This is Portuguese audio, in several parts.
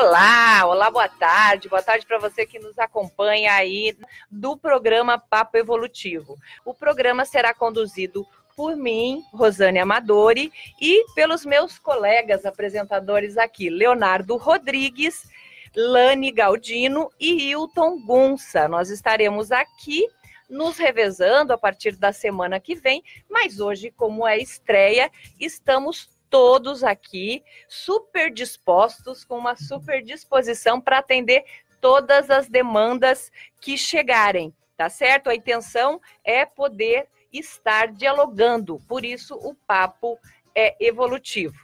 Olá, olá, boa tarde. Boa tarde para você que nos acompanha aí do programa Papo Evolutivo. O programa será conduzido por mim, Rosane Amadori, e pelos meus colegas apresentadores aqui, Leonardo Rodrigues, Lani Galdino e Hilton Gunça. Nós estaremos aqui nos revezando a partir da semana que vem, mas hoje, como é estreia, estamos todos aqui super dispostos, com uma super disposição para atender todas as demandas que chegarem, tá certo? A intenção é poder estar dialogando, por isso o papo é evolutivo.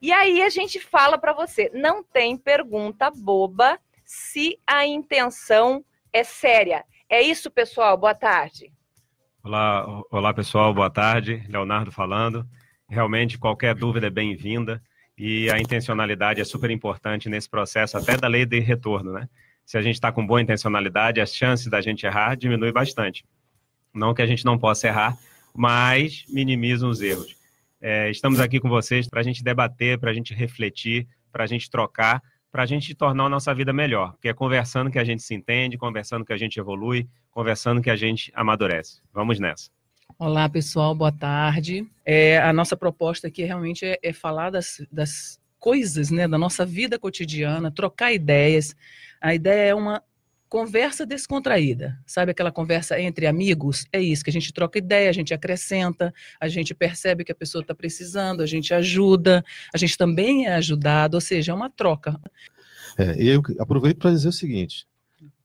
E aí a gente fala para você, não tem pergunta boba se a intenção é séria. É isso, pessoal. Boa tarde. Olá, olá pessoal. Boa tarde. Leonardo falando. Realmente, qualquer dúvida é bem-vinda e a intencionalidade é super importante nesse processo, até da lei de retorno, né? Se a gente está com boa intencionalidade, as chances da gente errar diminui bastante. Não que a gente não possa errar, mas minimizam os erros. É, estamos aqui com vocês para a gente debater, para a gente refletir, para a gente trocar, para a gente tornar a nossa vida melhor. Porque é conversando que a gente se entende, conversando que a gente evolui, conversando que a gente amadurece. Vamos nessa. Olá, pessoal, boa tarde. É, a nossa proposta aqui realmente é, é falar das, das coisas, né, da nossa vida cotidiana, trocar ideias. A ideia é uma conversa descontraída, sabe aquela conversa entre amigos? É isso, que a gente troca ideia, a gente acrescenta, a gente percebe que a pessoa está precisando, a gente ajuda, a gente também é ajudado, ou seja, é uma troca. É, eu aproveito para dizer o seguinte: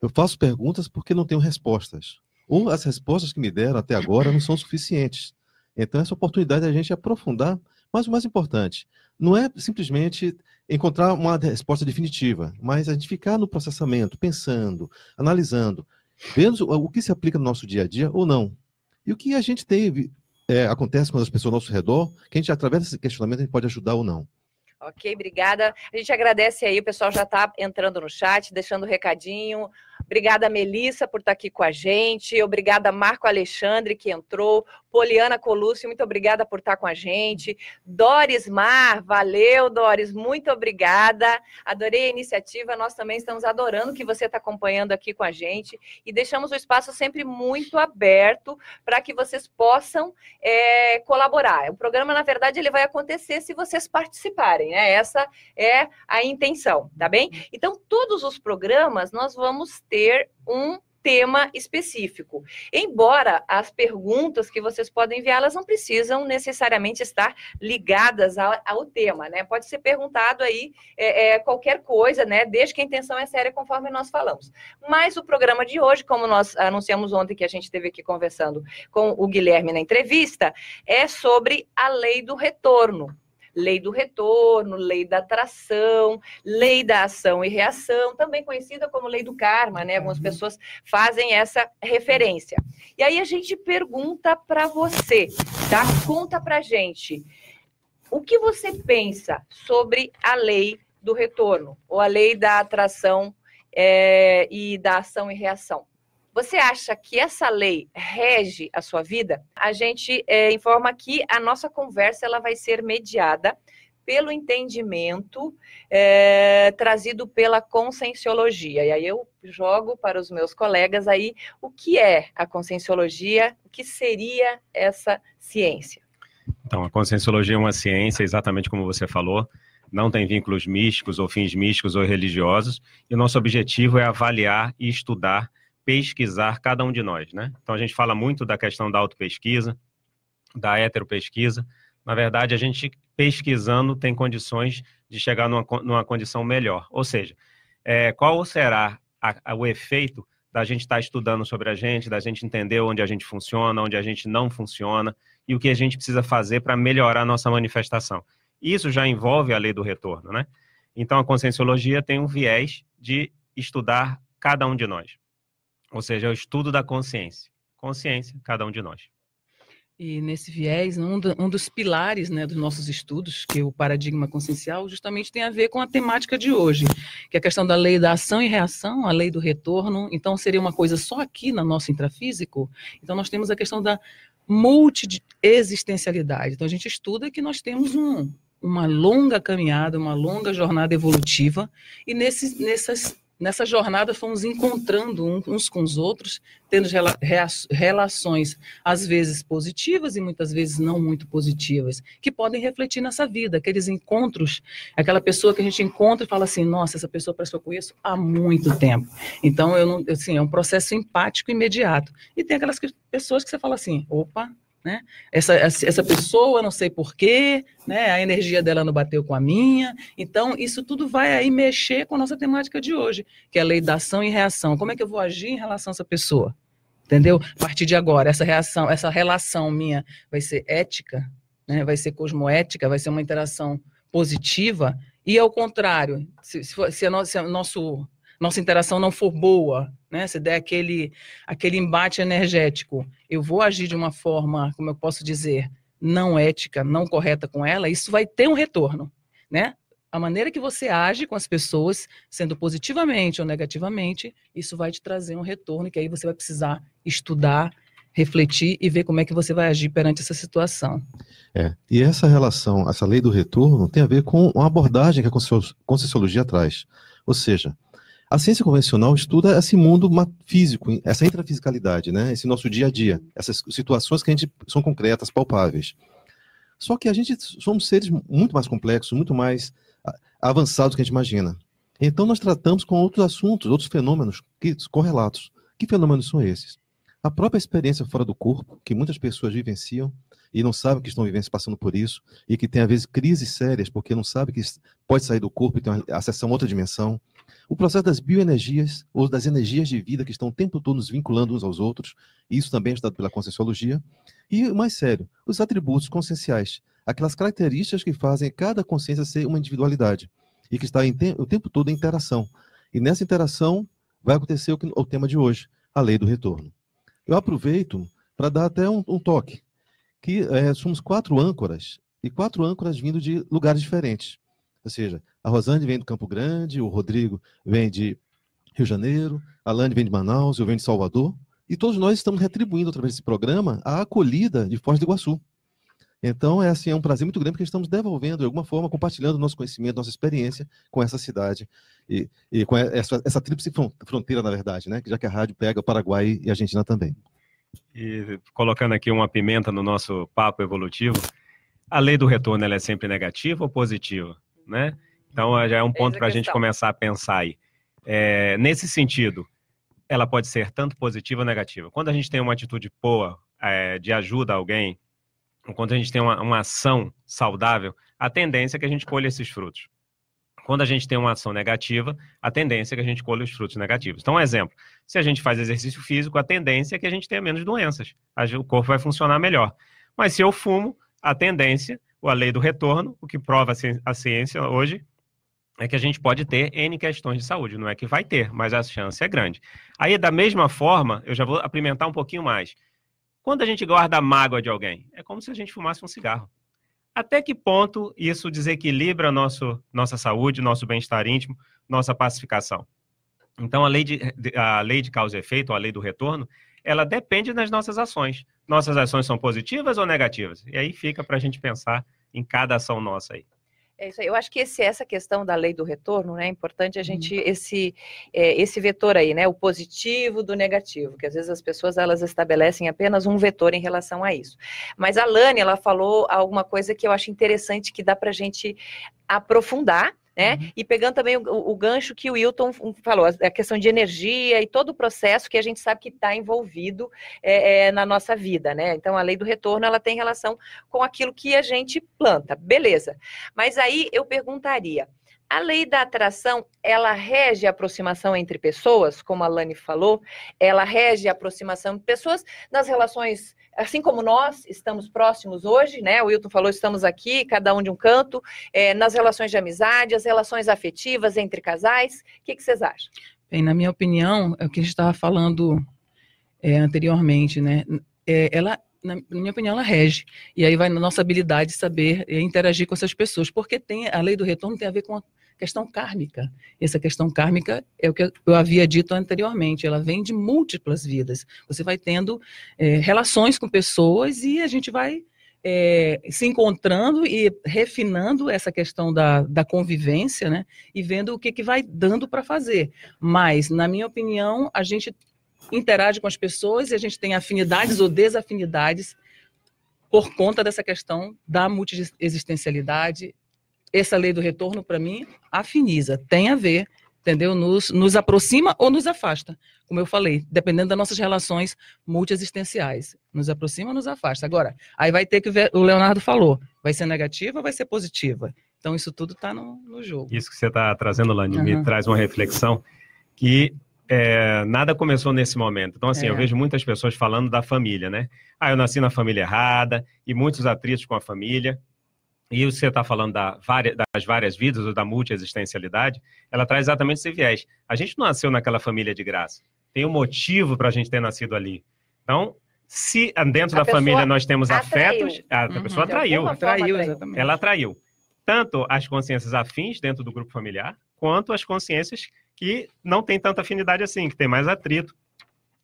eu faço perguntas porque não tenho respostas ou as respostas que me deram até agora não são suficientes. Então, essa oportunidade é a gente aprofundar, mas o mais importante, não é simplesmente encontrar uma resposta definitiva, mas a gente ficar no processamento, pensando, analisando, vendo o que se aplica no nosso dia a dia ou não. E o que a gente tem, é, acontece com as pessoas ao nosso redor, que a gente, através desse questionamento, a gente pode ajudar ou não. Ok, obrigada. A gente agradece aí, o pessoal já está entrando no chat, deixando o recadinho. Obrigada, Melissa, por estar aqui com a gente. Obrigada, Marco Alexandre, que entrou. Poliana Colúcio, muito obrigada por estar com a gente. Doris Mar, valeu, Doris, muito obrigada. Adorei a iniciativa, nós também estamos adorando que você está acompanhando aqui com a gente e deixamos o espaço sempre muito aberto para que vocês possam é, colaborar. O programa, na verdade, ele vai acontecer se vocês participarem, né? Essa é a intenção, tá bem? Então, todos os programas nós vamos ter um tema específico. Embora as perguntas que vocês podem enviar, elas não precisam necessariamente estar ligadas ao, ao tema, né? Pode ser perguntado aí é, é, qualquer coisa, né? Desde que a intenção é séria, conforme nós falamos. Mas o programa de hoje, como nós anunciamos ontem que a gente esteve aqui conversando com o Guilherme na entrevista, é sobre a lei do retorno lei do retorno, lei da atração, lei da ação e reação, também conhecida como lei do karma, né? Algumas uhum. pessoas fazem essa referência. E aí a gente pergunta para você, tá? Conta para gente. O que você pensa sobre a lei do retorno ou a lei da atração é, e da ação e reação? Você acha que essa lei rege a sua vida? A gente é, informa que a nossa conversa ela vai ser mediada pelo entendimento é, trazido pela conscienciologia. E aí eu jogo para os meus colegas aí o que é a conscienciologia, o que seria essa ciência. Então, a conscienciologia é uma ciência, exatamente como você falou, não tem vínculos místicos ou fins místicos ou religiosos, e o nosso objetivo é avaliar e estudar pesquisar cada um de nós, né? Então a gente fala muito da questão da autopesquisa, da heteropesquisa. Na verdade, a gente pesquisando tem condições de chegar numa, numa condição melhor. Ou seja, é, qual será a, a, o efeito da gente estar tá estudando sobre a gente, da gente entender onde a gente funciona, onde a gente não funciona e o que a gente precisa fazer para melhorar a nossa manifestação. Isso já envolve a lei do retorno, né? Então a conscienciologia tem um viés de estudar cada um de nós. Ou seja, é o estudo da consciência. Consciência, cada um de nós. E nesse viés, um, do, um, dos pilares né, dos nossos estudos, que é o paradigma consciencial, justamente tem a ver com a temática de hoje, que é a questão da lei da ação e reação, a lei do retorno. Então, seria uma coisa só aqui na nosso intrafísico. Então, nós temos a questão da multi-existencialidade. Então, a gente estuda que nós temos um, uma longa caminhada, uma longa jornada evolutiva, e nesses, nessas Nessa jornada fomos encontrando uns com os outros, tendo relações às vezes positivas e muitas vezes não muito positivas, que podem refletir nessa vida, aqueles encontros, aquela pessoa que a gente encontra e fala assim, nossa, essa pessoa parece que eu conheço há muito tempo. Então, eu não, assim, é um processo empático imediato. E tem aquelas pessoas que você fala assim, opa, né? Essa, essa pessoa, não sei porquê, né? a energia dela não bateu com a minha. Então, isso tudo vai aí mexer com a nossa temática de hoje, que é a lei da ação e reação. Como é que eu vou agir em relação a essa pessoa? Entendeu? A partir de agora, essa reação, essa relação minha vai ser ética, né? vai ser cosmoética, vai ser uma interação positiva, e ao contrário, se, se, for, se, a no, se a nosso nossa interação não for boa, né? Se der aquele, aquele embate energético, eu vou agir de uma forma, como eu posso dizer, não ética, não correta com ela, isso vai ter um retorno, né? A maneira que você age com as pessoas, sendo positivamente ou negativamente, isso vai te trazer um retorno, que aí você vai precisar estudar, refletir e ver como é que você vai agir perante essa situação. É, e essa relação, essa lei do retorno, tem a ver com uma abordagem que a Conscienciologia traz. Ou seja, a ciência convencional estuda esse mundo físico, essa intrafisicalidade, né? Esse nosso dia a dia, essas situações que a gente são concretas, palpáveis. Só que a gente somos seres muito mais complexos, muito mais avançados do que a gente imagina. Então nós tratamos com outros assuntos, outros fenômenos correlatos. Que fenômenos são esses? A própria experiência fora do corpo, que muitas pessoas vivenciam e não sabem que estão vivendo, passando por isso, e que tem às vezes crises sérias porque não sabem que pode sair do corpo e acesso a outra dimensão. O processo das bioenergias, ou das energias de vida que estão o tempo todo nos vinculando uns aos outros, isso também é estudado pela Conscienciologia. E, mais sério, os atributos conscienciais, aquelas características que fazem cada consciência ser uma individualidade e que está te o tempo todo em interação. E nessa interação vai acontecer o, que, o tema de hoje, a lei do retorno. Eu aproveito para dar até um, um toque, que é, somos quatro âncoras, e quatro âncoras vindo de lugares diferentes. Ou seja, a Rosane vem do Campo Grande, o Rodrigo vem de Rio de Janeiro, a Lani vem de Manaus, eu venho de Salvador, e todos nós estamos retribuindo através desse programa a acolhida de Foz do Iguaçu. Então, é assim, é um prazer muito grande porque estamos devolvendo, de alguma forma, compartilhando nosso conhecimento, nossa experiência com essa cidade e, e com essa, essa tríplice fronteira, na verdade, né? Já que a rádio pega o Paraguai e a Argentina também. E colocando aqui uma pimenta no nosso papo evolutivo, a lei do retorno ela é sempre negativa ou positiva? né? Então já é um ponto para a gente começar a pensar aí. É, nesse sentido, ela pode ser tanto positiva ou negativa. Quando a gente tem uma atitude boa é, de ajuda a alguém, quando a gente tem uma, uma ação saudável, a tendência é que a gente colhe esses frutos. Quando a gente tem uma ação negativa, a tendência é que a gente colhe os frutos negativos. Então, um exemplo: se a gente faz exercício físico, a tendência é que a gente tenha menos doenças, o corpo vai funcionar melhor. Mas se eu fumo, a tendência a lei do retorno, o que prova a ciência hoje é que a gente pode ter N questões de saúde. Não é que vai ter, mas a chance é grande. Aí, da mesma forma, eu já vou apimentar um pouquinho mais. Quando a gente guarda a mágoa de alguém, é como se a gente fumasse um cigarro. Até que ponto isso desequilibra nosso, nossa saúde, nosso bem-estar íntimo, nossa pacificação? Então, a lei de, a lei de causa e efeito, a lei do retorno, ela depende das nossas ações. Nossas ações são positivas ou negativas? E aí fica para a gente pensar em cada ação nossa aí. É isso aí. Eu acho que esse, essa questão da lei do retorno, né, é importante a gente, uhum. esse, é, esse vetor aí, né, o positivo do negativo, que às vezes as pessoas, elas estabelecem apenas um vetor em relação a isso. Mas a Lani, ela falou alguma coisa que eu acho interessante, que dá para a gente aprofundar, né? Uhum. E pegando também o, o, gancho que o Wilton falou, a questão de energia e todo o processo que a gente sabe que está envolvido é, é, na nossa vida, né? Então, a lei do retorno, ela tem relação com aquilo que a gente planta, beleza. Mas aí eu perguntaria, a lei da atração, ela rege a aproximação entre pessoas, como a Lani falou, ela rege a aproximação de pessoas nas relações, assim como nós estamos próximos hoje, né? O Wilton falou, estamos aqui, cada um de um canto, é, nas relações de amizade, as relações afetivas entre casais. O que, que vocês acham? Bem, na minha opinião, é o que a gente estava falando é, anteriormente, né? É, ela na minha opinião, ela rege. E aí vai na nossa habilidade de saber interagir com essas pessoas, porque tem a lei do retorno tem a ver com a questão kármica. Essa questão kármica é o que eu havia dito anteriormente, ela vem de múltiplas vidas. Você vai tendo é, relações com pessoas e a gente vai é, se encontrando e refinando essa questão da, da convivência, né? E vendo o que, que vai dando para fazer. Mas, na minha opinião, a gente interage com as pessoas e a gente tem afinidades ou desafinidades por conta dessa questão da multiexistencialidade. Essa lei do retorno, para mim, afiniza, tem a ver entendeu? Nos, nos aproxima ou nos afasta, como eu falei, dependendo das nossas relações multiexistenciais. Nos aproxima ou nos afasta. Agora, aí vai ter que ver, o Leonardo falou, vai ser negativa ou vai ser positiva? Então, isso tudo está no, no, jogo. Isso que você está trazendo, Lani, uhum. me traz uma reflexão que é, nada começou nesse momento. Então, assim, é. eu vejo muitas pessoas falando da família, né? Ah, eu nasci na família errada, e muitos atritos com a família. E você está falando da das várias vidas ou da multiexistencialidade, ela traz exatamente esse viés. A gente não nasceu naquela família de graça. Tem um motivo para a gente ter nascido ali. Então, se dentro a da família nós temos atraiu. afetos, a, uhum. pessoa atraiu. Atraiu, exatamente. Ela atraiu tanto as consciências afins dentro do grupo familiar, quanto as consciências que não têm tanta afinidade assim, que tem mais atrito,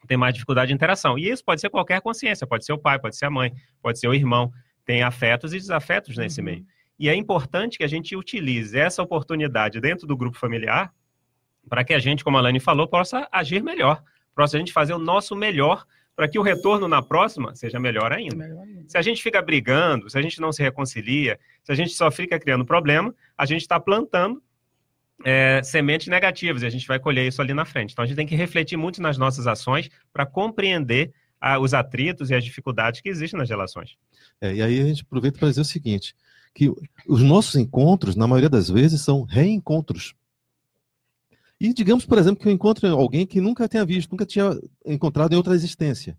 tem mais dificuldade de interação. E isso pode ser qualquer consciência, pode ser o pai, pode ser a mãe, pode ser o irmão tem afetos e desafetos nesse uhum. meio. E é importante que a gente utilize essa oportunidade dentro do grupo familiar para que a gente, como a Lani falou, possa agir melhor, possa a gente fazer o nosso melhor para que o retorno na próxima seja melhor ainda. melhor ainda. Se a gente fica brigando, se a gente não se reconcilia, se a gente só fica criando problema, a gente está plantando é, sementes negativas e a gente vai colher isso ali na frente. Então a gente tem que refletir muito nas nossas ações para compreender a, os atritos e as dificuldades que existem nas relações. É, e aí a gente aproveita para dizer o seguinte, que os nossos encontros, na maioria das vezes, são reencontros. E digamos, por exemplo, que eu encontro alguém que nunca tenha visto, nunca tinha encontrado em outra existência.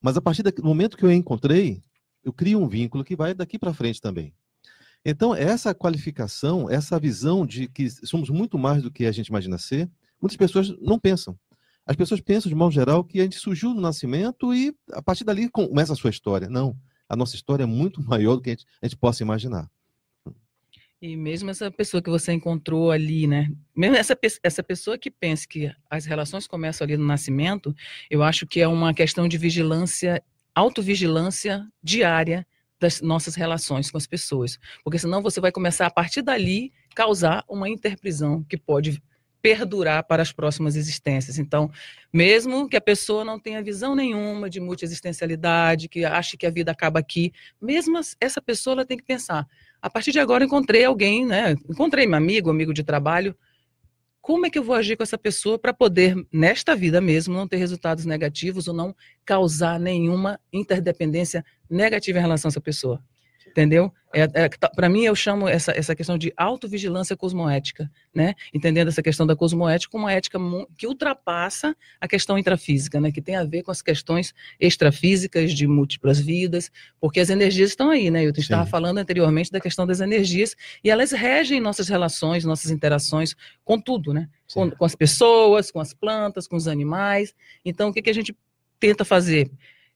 Mas a partir do momento que eu encontrei, eu crio um vínculo que vai daqui para frente também. Então, essa qualificação, essa visão de que somos muito mais do que a gente imagina ser, muitas pessoas não pensam. As pessoas pensam, de modo geral, que a gente surgiu no nascimento e a partir dali começa a sua história. Não. A nossa história é muito maior do que a gente, a gente possa imaginar. E mesmo essa pessoa que você encontrou ali, né? Mesmo essa, essa pessoa que pensa que as relações começam ali no nascimento, eu acho que é uma questão de vigilância, autovigilância diária das nossas relações com as pessoas. Porque senão você vai começar a partir dali causar uma interprisão que pode perdurar para as próximas existências. Então, mesmo que a pessoa não tenha visão nenhuma de multiexistencialidade, que ache que a vida acaba aqui, mesmo essa pessoa ela tem que pensar: a partir de agora encontrei alguém, né? Encontrei meu amigo, amigo de trabalho. Como é que eu vou agir com essa pessoa para poder, nesta vida mesmo, não ter resultados negativos ou não causar nenhuma interdependência negativa em relação a essa pessoa? Entendeu? É, é, tá, para mim, eu chamo essa, essa questão de autovigilância cosmoética, né? Entendendo essa questão da cosmoética como uma ética que ultrapassa a questão intrafísica, né? Que tem a ver com as questões extrafísicas de múltiplas vidas, porque as energias estão aí, né? Eu estava falando anteriormente da questão das energias e elas regem nossas relações, nossas interações com tudo, né? Com, com, as pessoas, com as plantas, com os animais. Então, o que, que a gente tenta fazer?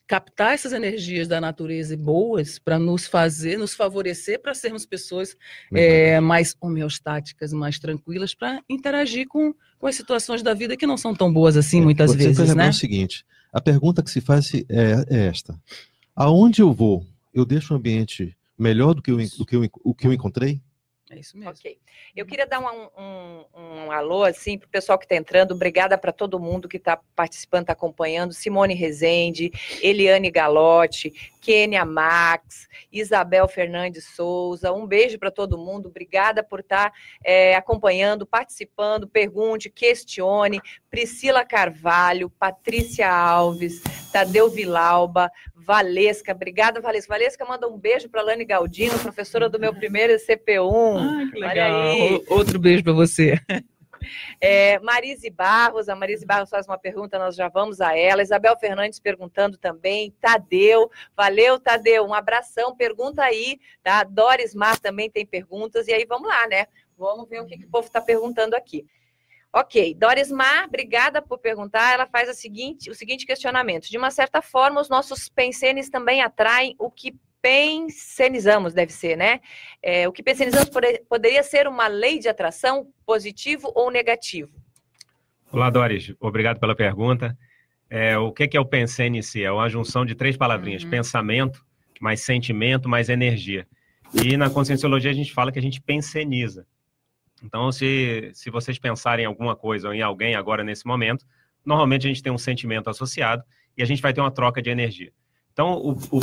Captar essas energias da natureza boas para nos fazer, nos favorecer para sermos pessoas é, mais homeostáticas, mais tranquilas, para interagir com, com as situações da vida que não são tão boas assim, é, muitas Você vezes. Né? o seguinte: a pergunta que se faz é, é, esta: aonde eu vou, eu deixo um ambiente melhor do que, eu, do que eu, o que eu encontrei? É isso mesmo. Ok. Eu uhum. queria dar um, um, um alô, assim, para o pessoal que está entrando. Obrigada para todo mundo que está participando, está acompanhando. Simone Rezende, Eliane Galotti, Kênia Max, Isabel Fernandes Souza. Um beijo para todo mundo. Obrigada por estar tá, é, acompanhando, participando. Pergunte, questione. Priscila Carvalho, Patrícia Alves, Tadeu Vilauba, Valesca. Obrigada, Valesca. Valesca manda um beijo para Lani Galdino, professora do meu primeiro CP1. Ah, que legal. Outro beijo para você. É, Marise Barros, a Marise Barros faz uma pergunta, nós já vamos a ela. Isabel Fernandes perguntando também. Tadeu, valeu, Tadeu, um abração. Pergunta aí, tá? Doris Mar também tem perguntas, e aí vamos lá, né? Vamos ver o que, que o povo está perguntando aqui. Ok, Doris Mar, obrigada por perguntar. Ela faz seguinte, o seguinte questionamento: de uma certa forma, os nossos pensenes também atraem o que pensenizamos, deve ser, né? É, o que pensenizamos poderia ser uma lei de atração, positivo ou negativo? Olá, Doris, obrigado pela pergunta. É, o que é o pensene em si? É uma junção de três palavrinhas: uhum. pensamento, mais sentimento, mais energia. E na conscienciologia a gente fala que a gente penseniza. Então, se, se vocês pensarem em alguma coisa ou em alguém agora nesse momento, normalmente a gente tem um sentimento associado e a gente vai ter uma troca de energia. Então, o, o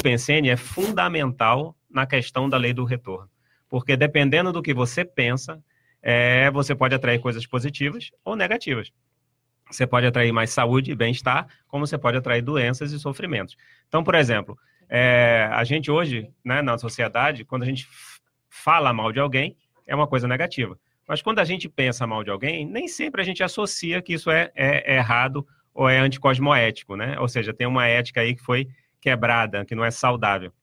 é fundamental na questão da lei do retorno, porque dependendo do que você pensa, é, você pode atrair coisas positivas ou negativas. Você pode atrair mais saúde e bem-estar, como você pode atrair doenças e sofrimentos. Então, por exemplo, é, a gente hoje, né, na sociedade, quando a gente fala mal de alguém, é uma coisa negativa. Mas quando a gente pensa mal de alguém, nem sempre a gente associa que isso é, é, é errado ou é anticosmoético, né? Ou seja, tem uma ética aí que foi quebrada, que não é saudável.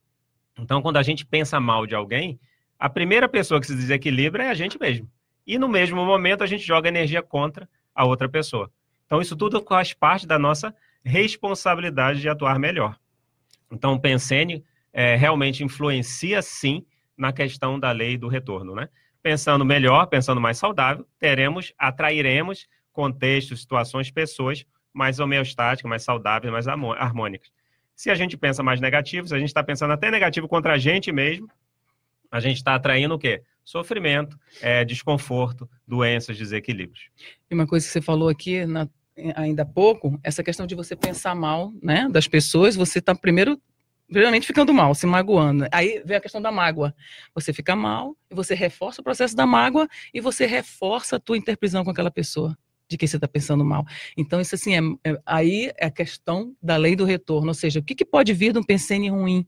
Então, quando a gente pensa mal de alguém, a primeira pessoa que se desequilibra é a gente mesmo. E no mesmo momento a gente joga energia contra a outra pessoa. Então, isso tudo faz parte da nossa responsabilidade de atuar melhor. Então, o Pensene é, realmente influencia, sim, na questão da lei do retorno, né? Pensando melhor, pensando mais saudável, teremos, atrairemos contextos, situações, pessoas mais homeostáticas, mais saudáveis, mais harmônicas. Se a gente pensa mais negativo, se a gente está pensando até negativo contra a gente mesmo, a gente está atraindo o quê? Sofrimento, é, desconforto, doenças, desequilíbrios. E uma coisa que você falou aqui na, ainda há pouco, essa questão de você pensar mal né, das pessoas, você está primeiro primeiramente ficando mal, se magoando. Aí vem a questão da mágoa. Você fica mal, você reforça o processo da mágoa e você reforça a tua interprisão com aquela pessoa de que você está pensando mal. Então, isso assim, é, é, aí é a questão da lei do retorno, ou seja, o que, que pode vir de um pensene ruim?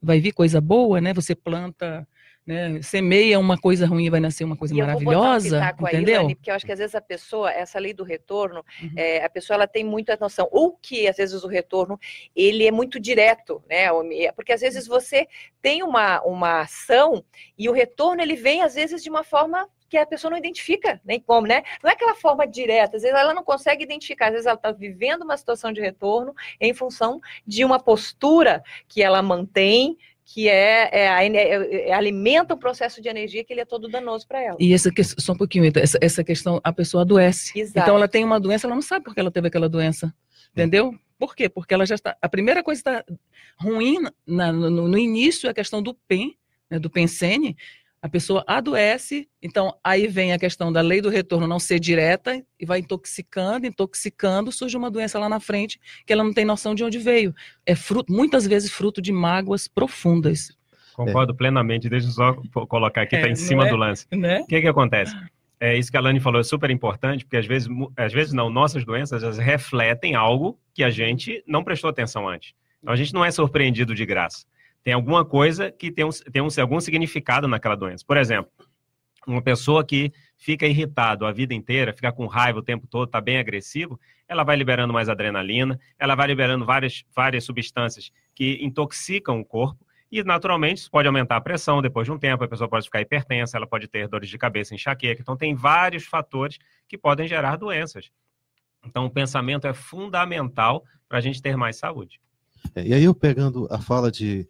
Vai vir coisa boa, né? Você planta né? Semeia uma coisa ruim e vai nascer uma coisa e maravilhosa, um entendeu? Porque eu acho que às vezes a pessoa, essa lei do retorno, uhum. é, a pessoa ela tem muita noção, ou que às vezes o retorno ele é muito direto, né? Porque às vezes você tem uma, uma ação e o retorno ele vem às vezes de uma forma que a pessoa não identifica nem como, né? Não é aquela forma direta, às vezes ela não consegue identificar, às vezes ela está vivendo uma situação de retorno em função de uma postura que ela mantém que é, é, é, é, alimenta um processo de energia que ele é todo danoso para ela. E essa questão, só um pouquinho, essa, essa questão, a pessoa adoece. Exato. Então ela tem uma doença, ela não sabe porque ela teve aquela doença. Entendeu? Por quê? Porque ela já está. A primeira coisa está ruim na, no, no, início é a questão do PEN, né, do pensene, a pessoa adoece, então aí vem a questão da lei do retorno não ser direta e vai intoxicando, intoxicando, surge uma doença lá na frente que ela não tem noção de onde veio. É fruto, muitas vezes fruto de mágoas profundas. Concordo é. plenamente, deixa eu só colocar aqui, está é, em cima é, do lance. Né? O que, que acontece? É isso que a Lani falou, é super importante, porque às vezes, às vezes não, nossas doenças elas refletem algo que a gente não prestou atenção antes. Então a gente não é surpreendido de graça tem alguma coisa que tem, um, tem um, algum significado naquela doença. Por exemplo, uma pessoa que fica irritado a vida inteira, fica com raiva o tempo todo, está bem agressivo, ela vai liberando mais adrenalina, ela vai liberando várias, várias substâncias que intoxicam o corpo, e naturalmente isso pode aumentar a pressão depois de um tempo, a pessoa pode ficar hipertensa, ela pode ter dores de cabeça, enxaqueca. Então, tem vários fatores que podem gerar doenças. Então, o pensamento é fundamental para a gente ter mais saúde. É, e aí, eu pegando a fala de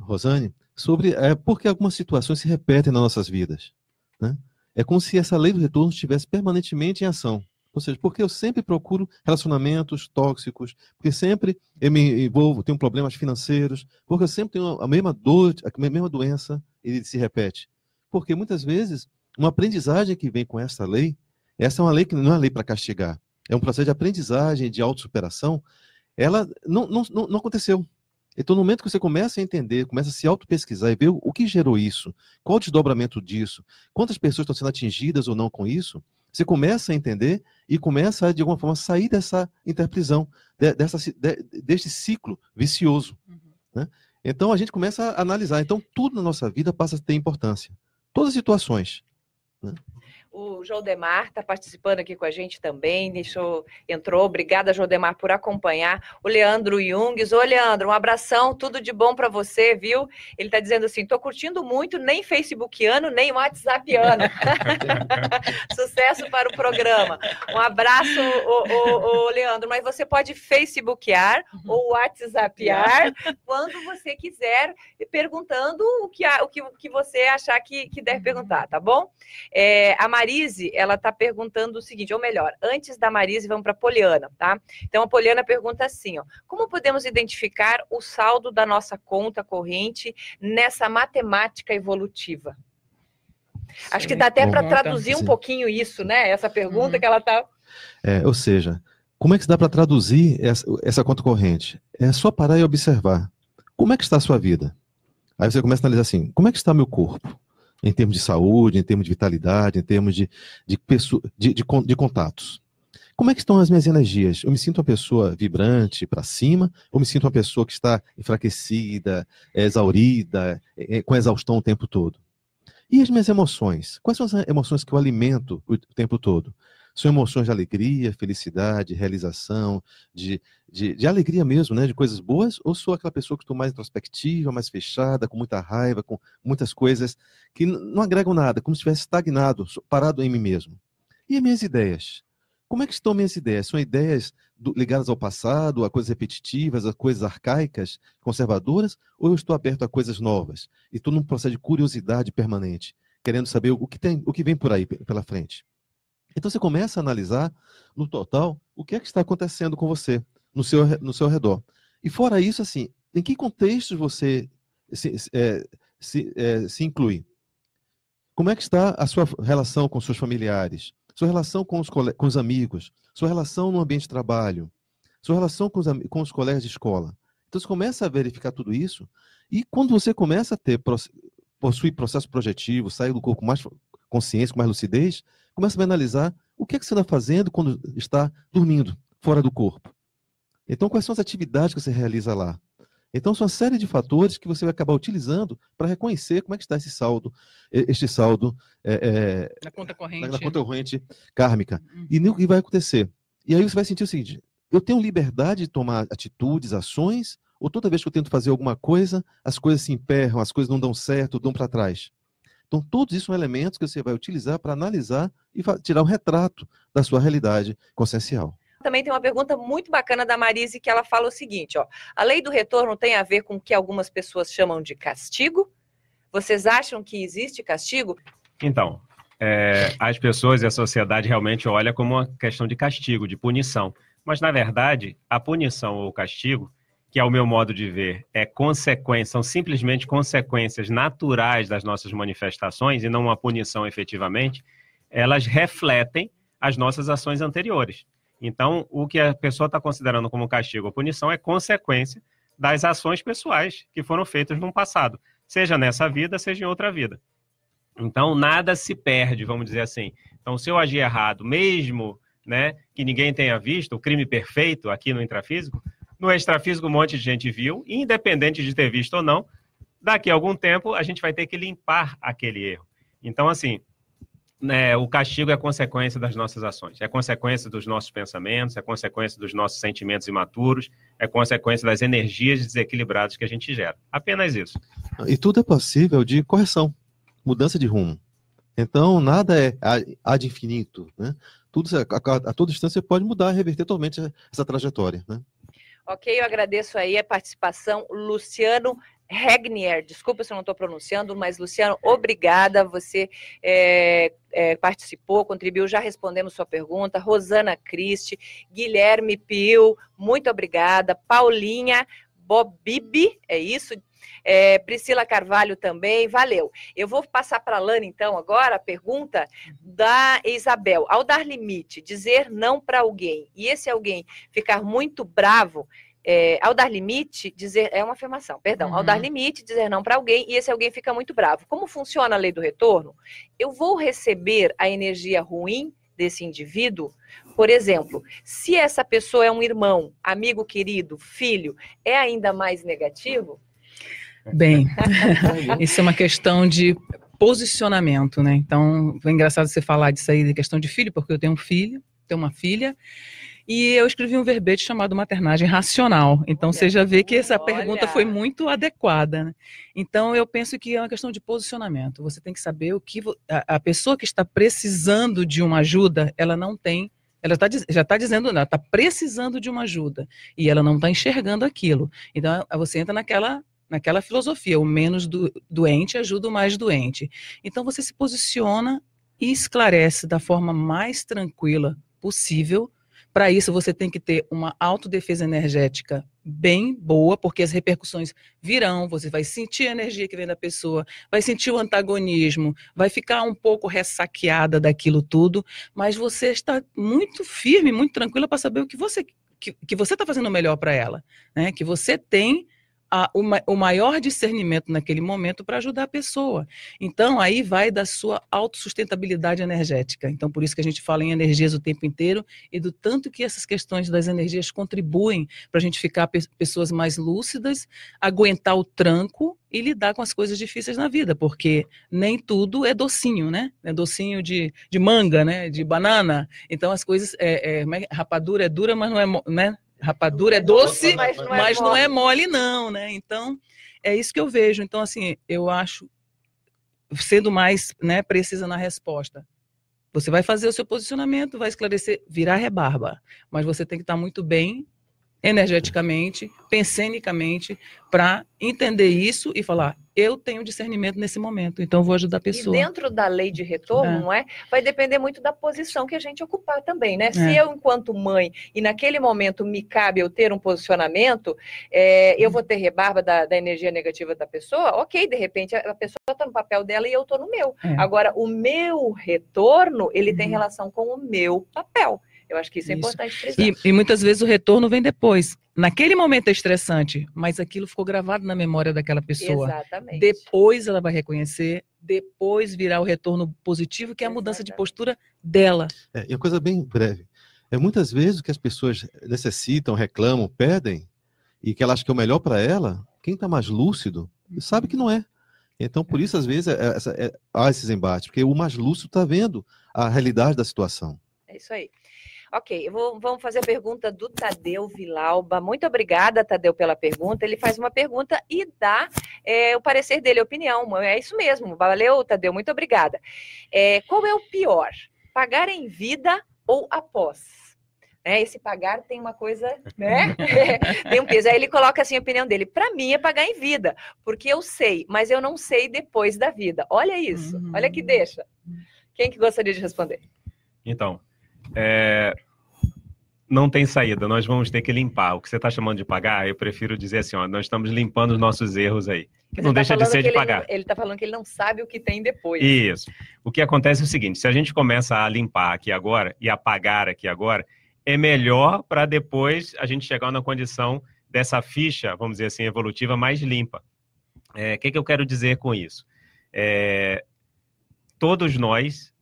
Rosane, sobre é, por que algumas situações se repetem nas nossas vidas. Né? É como se essa lei do retorno estivesse permanentemente em ação. Ou seja, porque eu sempre procuro relacionamentos tóxicos, porque sempre eu me envolvo, tenho problemas financeiros, porque eu sempre tenho a mesma dor, a mesma doença, ele se repete. Porque muitas vezes, uma aprendizagem que vem com essa lei, essa é uma lei que não é uma lei para castigar, é um processo de aprendizagem, de autossuperação, ela não, não, não, não aconteceu. Então, no momento que você começa a entender, começa a se auto-pesquisar e ver o que gerou isso, qual o desdobramento disso, quantas pessoas estão sendo atingidas ou não com isso, você começa a entender e começa a, de alguma forma, sair dessa interprisão, de, dessa, de, deste ciclo vicioso. Uhum. Né? Então, a gente começa a analisar. Então, tudo na nossa vida passa a ter importância. Todas as situações. Né? O Jodemar está participando aqui com a gente também, deixou, entrou. Obrigada, Jodemar, por acompanhar. O Leandro Jungs. Ô, Leandro, um abração, tudo de bom para você, viu? Ele está dizendo assim: estou curtindo muito, nem Facebookiano, nem WhatsAppiano. Sucesso para o programa. Um abraço, ô, ô, ô, Leandro. Mas você pode Facebookear ou WhatsAppiar quando você quiser, perguntando o que, o que, o que você achar que, que deve perguntar, tá bom? É, a Maria Marise, ela está perguntando o seguinte, ou melhor, antes da Marise, vamos para a Poliana, tá? Então a Poliana pergunta assim, ó, como podemos identificar o saldo da nossa conta corrente nessa matemática evolutiva? Acho que dá até para traduzir um pouquinho isso, né? Essa pergunta uhum. que ela está. É, ou seja, como é que dá para traduzir essa, essa, conta corrente? É só parar e observar. Como é que está a sua vida? Aí você começa a analisar assim: como é que está meu corpo? Em termos de saúde, em termos de vitalidade, em termos de, de, de, de, de contatos. Como é que estão as minhas energias? Eu me sinto uma pessoa vibrante para cima, ou me sinto uma pessoa que está enfraquecida, exaurida, é, com exaustão o tempo todo? E as minhas emoções? Quais são as emoções que eu alimento o tempo todo? São emoções de alegria, felicidade, realização, de, de, de, alegria mesmo, né? De coisas boas? Ou sou aquela pessoa que estou mais introspectiva, mais fechada, com muita raiva, com muitas coisas que não agregam nada, como se estivesse estagnado, parado em mim mesmo? E as minhas ideias? Como é que estão minhas ideias? São ideias do, ligadas ao passado, a coisas repetitivas, a coisas arcaicas, conservadoras, ou eu estou aberto a coisas novas? E estou num processo de curiosidade permanente, querendo saber o que tem, o que vem por aí pela frente. Então você começa a analisar no total o que é que está acontecendo com você no seu, no seu redor. E fora isso, assim, em que contextos você se, é, se, é, se inclui? Como é que está a sua relação com seus familiares? sua relação com os, com os amigos, sua relação no ambiente de trabalho, sua relação com os, com os colegas de escola. Então você começa a verificar tudo isso, e quando você começa a ter possuir processo projetivo, sair do corpo com mais consciência, com mais lucidez, começa a analisar o que, é que você está fazendo quando está dormindo, fora do corpo. Então, quais são as atividades que você realiza lá? Então, são uma série de fatores que você vai acabar utilizando para reconhecer como é que está esse saldo, este saldo é, é, na conta corrente, na, conta corrente kármica. Uhum. E o que vai acontecer? E aí você vai sentir o seguinte: eu tenho liberdade de tomar atitudes, ações, ou toda vez que eu tento fazer alguma coisa, as coisas se emperram, as coisas não dão certo, dão para trás. Então, todos isso são elementos que você vai utilizar para analisar e tirar um retrato da sua realidade consciencial também tem uma pergunta muito bacana da Marise que ela fala o seguinte, ó: a lei do retorno tem a ver com o que algumas pessoas chamam de castigo? Vocês acham que existe castigo? Então, é, as pessoas e a sociedade realmente olham como uma questão de castigo, de punição. Mas, na verdade, a punição ou o castigo, que é o meu modo de ver, é consequência, são simplesmente consequências naturais das nossas manifestações e não uma punição efetivamente, elas refletem as nossas ações anteriores. Então, o que a pessoa está considerando como castigo ou punição é consequência das ações pessoais que foram feitas no passado, seja nessa vida, seja em outra vida. Então, nada se perde, vamos dizer assim. Então, se eu agir errado, mesmo né, que ninguém tenha visto, o crime perfeito aqui no intrafísico, no extrafísico um monte de gente viu, independente de ter visto ou não, daqui a algum tempo a gente vai ter que limpar aquele erro. Então, assim, né, o castigo é consequência das nossas ações, é consequência dos nossos pensamentos, é consequência dos nossos sentimentos imaturos, é consequência das energias desequilibradas que a gente gera. Apenas isso. E tudo é possível de correção, mudança de rumo. Então, nada é ad infinito, né? Tudo, a, a, a toda distância pode mudar, reverter totalmente essa trajetória, né? Ok, eu agradeço aí a participação. Luciano Regnier, desculpa se eu não estou pronunciando, mas Luciano, obrigada. Você é, é, participou, contribuiu, já respondemos sua pergunta. Rosana Cristi, Guilherme Pio, muito obrigada. Paulinha Bobibi, é isso? É, Priscila Carvalho também, valeu. Eu vou passar para a Lana, então, agora a pergunta da Isabel. Ao dar limite, dizer não para alguém, e esse alguém ficar muito bravo, é, ao dar limite, dizer. É uma afirmação, perdão. Uhum. Ao dar uhum. limite, dizer não para alguém e esse alguém fica muito bravo. Como funciona a lei do retorno? Eu vou receber a energia ruim desse indivíduo. Por exemplo, se essa pessoa é um irmão, amigo querido, filho, é ainda mais negativo? Bem, isso é uma questão de posicionamento, né? Então, foi engraçado você falar disso aí, de questão de filho, porque eu tenho um filho, tenho uma filha, e eu escrevi um verbete chamado Maternagem Racional. Então você já vê que essa pergunta foi muito adequada. Né? Então eu penso que é uma questão de posicionamento. Você tem que saber o que a, pessoa que está precisando de uma ajuda, ela não tem ela tá, já está dizendo, ela está precisando de uma ajuda e ela não está enxergando aquilo. Então você entra naquela naquela filosofia, o menos do, doente ajuda o mais doente. Então você se posiciona e esclarece da forma mais tranquila possível. Para isso, você tem que ter uma autodefesa energética bem boa, porque as repercussões virão, você vai sentir a energia que vem da pessoa, vai sentir o antagonismo, vai ficar um pouco ressaqueada daquilo tudo, mas você está muito firme, muito tranquila para saber o que você que, que você está fazendo melhor para ela, né? Que você tem a, o, o, maior discernimento naquele momento para ajudar a pessoa. Então, aí vai da sua autossustentabilidade energética. Então, por isso que a gente fala em energias o tempo inteiro e do tanto que essas questões das energias contribuem para a gente ficar pe pessoas mais lúcidas, aguentar o tranco e lidar com as coisas difíceis na vida, porque nem tudo é docinho, né? É docinho de, de manga, né? De banana. Então, as coisas. É, é, é rapadura é dura, mas não é. Né? Rapadura é doce, mas, não é, mas não é mole, não, né? Então, é isso que eu vejo. Então, assim, eu acho, sendo mais né, precisa na resposta, você vai fazer o seu posicionamento, vai esclarecer, virar rebarba, mas você tem que estar muito bem energeticamente, pensenicamente, para entender isso e falar: eu tenho discernimento nesse momento, então vou ajudar a pessoa. E dentro da lei de retorno, é. não é? Vai depender muito da posição que a gente ocupar também, né? É. Se eu, enquanto mãe, e naquele momento me cabe eu ter um posicionamento, é, eu vou ter rebarba da, da, energia negativa da pessoa, ok, de repente a pessoa está no papel dela e eu estou no meu. É. Agora, o meu retorno, ele uhum. tem relação com o meu papel. Eu acho que isso é isso. importante frisar. E, e, muitas vezes o retorno vem depois. Naquele momento é estressante, mas aquilo ficou gravado na memória daquela pessoa. Exatamente. Depois ela vai reconhecer, depois virá o retorno positivo, que é a Exatamente. mudança de postura dela. É, e uma coisa bem breve. É muitas vezes o que as pessoas necessitam, reclamam, pedem, e que ela acha que é o melhor para ela, quem está mais lúcido sabe que não é. Então, por isso, às vezes, é, é, há esses embates, porque o mais lúcido está vendo a realidade da situação. É isso aí. Ok, vou, vamos fazer a pergunta do Tadeu Vilauba. Muito obrigada, Tadeu, pela pergunta. Ele faz uma pergunta e dá é, o parecer dele, a opinião. É isso mesmo. Valeu, Tadeu, muito obrigada. É, qual é o pior? Pagar em vida ou após? É, esse pagar tem uma coisa, né? tem um peso. Aí ele coloca assim a opinião dele. Para mim é pagar em vida, porque eu sei, mas eu não sei depois da vida. Olha isso, olha que deixa. Quem que gostaria de responder? Então, é, não tem saída, nós vamos ter que limpar. O que você está chamando de pagar, eu prefiro dizer assim, ó, nós estamos limpando os nossos erros aí. Não tá deixa de ser de pagar. Ele está falando que ele não sabe o que tem depois. Isso. O que acontece é o seguinte, se a gente começa a limpar aqui agora e a pagar aqui agora, é melhor para depois a gente chegar na condição dessa ficha, vamos dizer assim, evolutiva mais limpa. O é, que, que eu quero dizer com isso? É, todos nós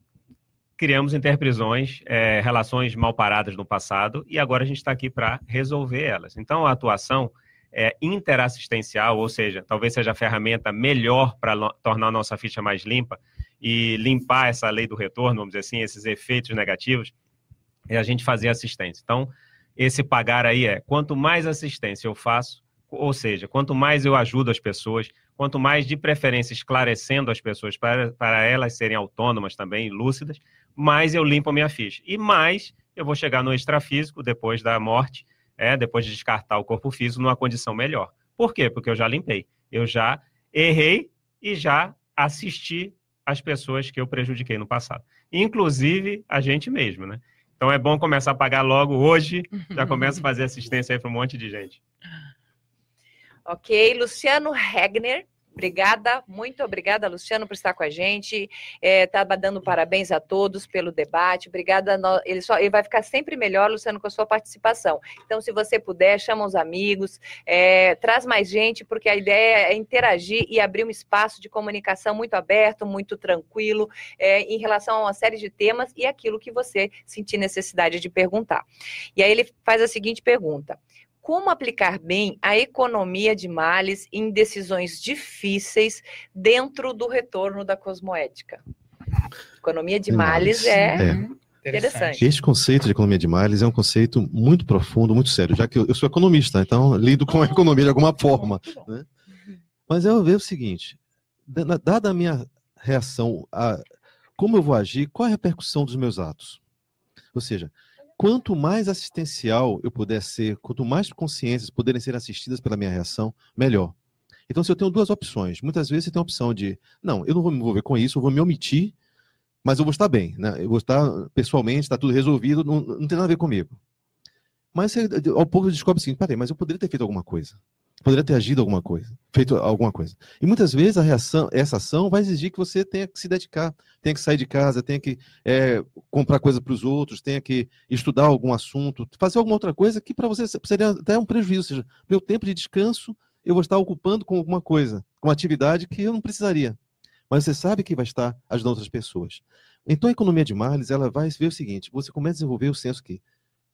criamos interprisões, é, relações mal paradas no passado, e agora a gente está aqui para resolver elas. Então, a atuação é interassistencial, ou seja, talvez seja a ferramenta melhor para tornar a nossa ficha mais limpa e limpar essa lei do retorno, vamos dizer assim, esses efeitos negativos, é a gente fazer assistência. Então, esse pagar aí é quanto mais assistência eu faço, ou seja, quanto mais eu ajudo as pessoas, quanto mais de preferência esclarecendo as pessoas para, para elas serem autônomas também, lúcidas, mais eu limpo a minha ficha. E mais eu vou chegar no extrafísico, depois da morte, é, depois de descartar o corpo físico, numa condição melhor. Por quê? Porque eu já limpei. Eu já errei e já assisti as pessoas que eu prejudiquei no passado. Inclusive a gente mesmo, né? Então é bom começar a pagar logo hoje, já começa a fazer assistência aí para um monte de gente. Ok, Luciano Regner Obrigada, muito obrigada, Luciano, por estar com a gente. Estava é, dando parabéns a todos pelo debate. Obrigada. Ele, só, ele vai ficar sempre melhor, Luciano, com a sua participação. Então, se você puder, chama os amigos, é, traz mais gente, porque a ideia é interagir e abrir um espaço de comunicação muito aberto, muito tranquilo, é, em relação a uma série de temas e aquilo que você sentir necessidade de perguntar. E aí ele faz a seguinte pergunta como aplicar bem a economia de males em decisões difíceis dentro do retorno da cosmoética. Economia de males é, é. Interessante. Este conceito de economia de males é um conceito muito profundo, muito sério, já que eu, sou economista, então lido com a economia de alguma forma. Né? Mas eu vejo o seguinte: dada a minha reação a como eu vou agir, qual é a repercussão dos meus atos? Ou seja, quanto mais assistencial eu puder ser, quanto mais consciências puderem ser assistidas pela minha reação, melhor. Então, se eu tenho duas opções, muitas vezes você tem a opção de, não, eu não vou me envolver com isso, eu vou me omitir mas eu vou estar bem, né? Eu vou estar pessoalmente, está tudo resolvido, não, não tem nada a ver comigo. Mas você, ao pouco descobre assim, peraí, mas eu poderia ter feito alguma coisa. Poderia ter agido alguma coisa, feito alguma coisa. E muitas vezes a reação, essa ação vai exigir que você tenha que se dedicar, tenha que sair de casa, tenha que é, comprar coisa para os outros, tenha que estudar algum assunto, fazer alguma outra coisa que para você seria até um prejuízo. Ou seja, meu tempo de descanso eu vou estar ocupando com alguma coisa, com uma atividade que eu não precisaria. Mas você sabe que vai estar ajudando outras pessoas. Então a economia de males, ela vai ver o seguinte, você começa a desenvolver o senso que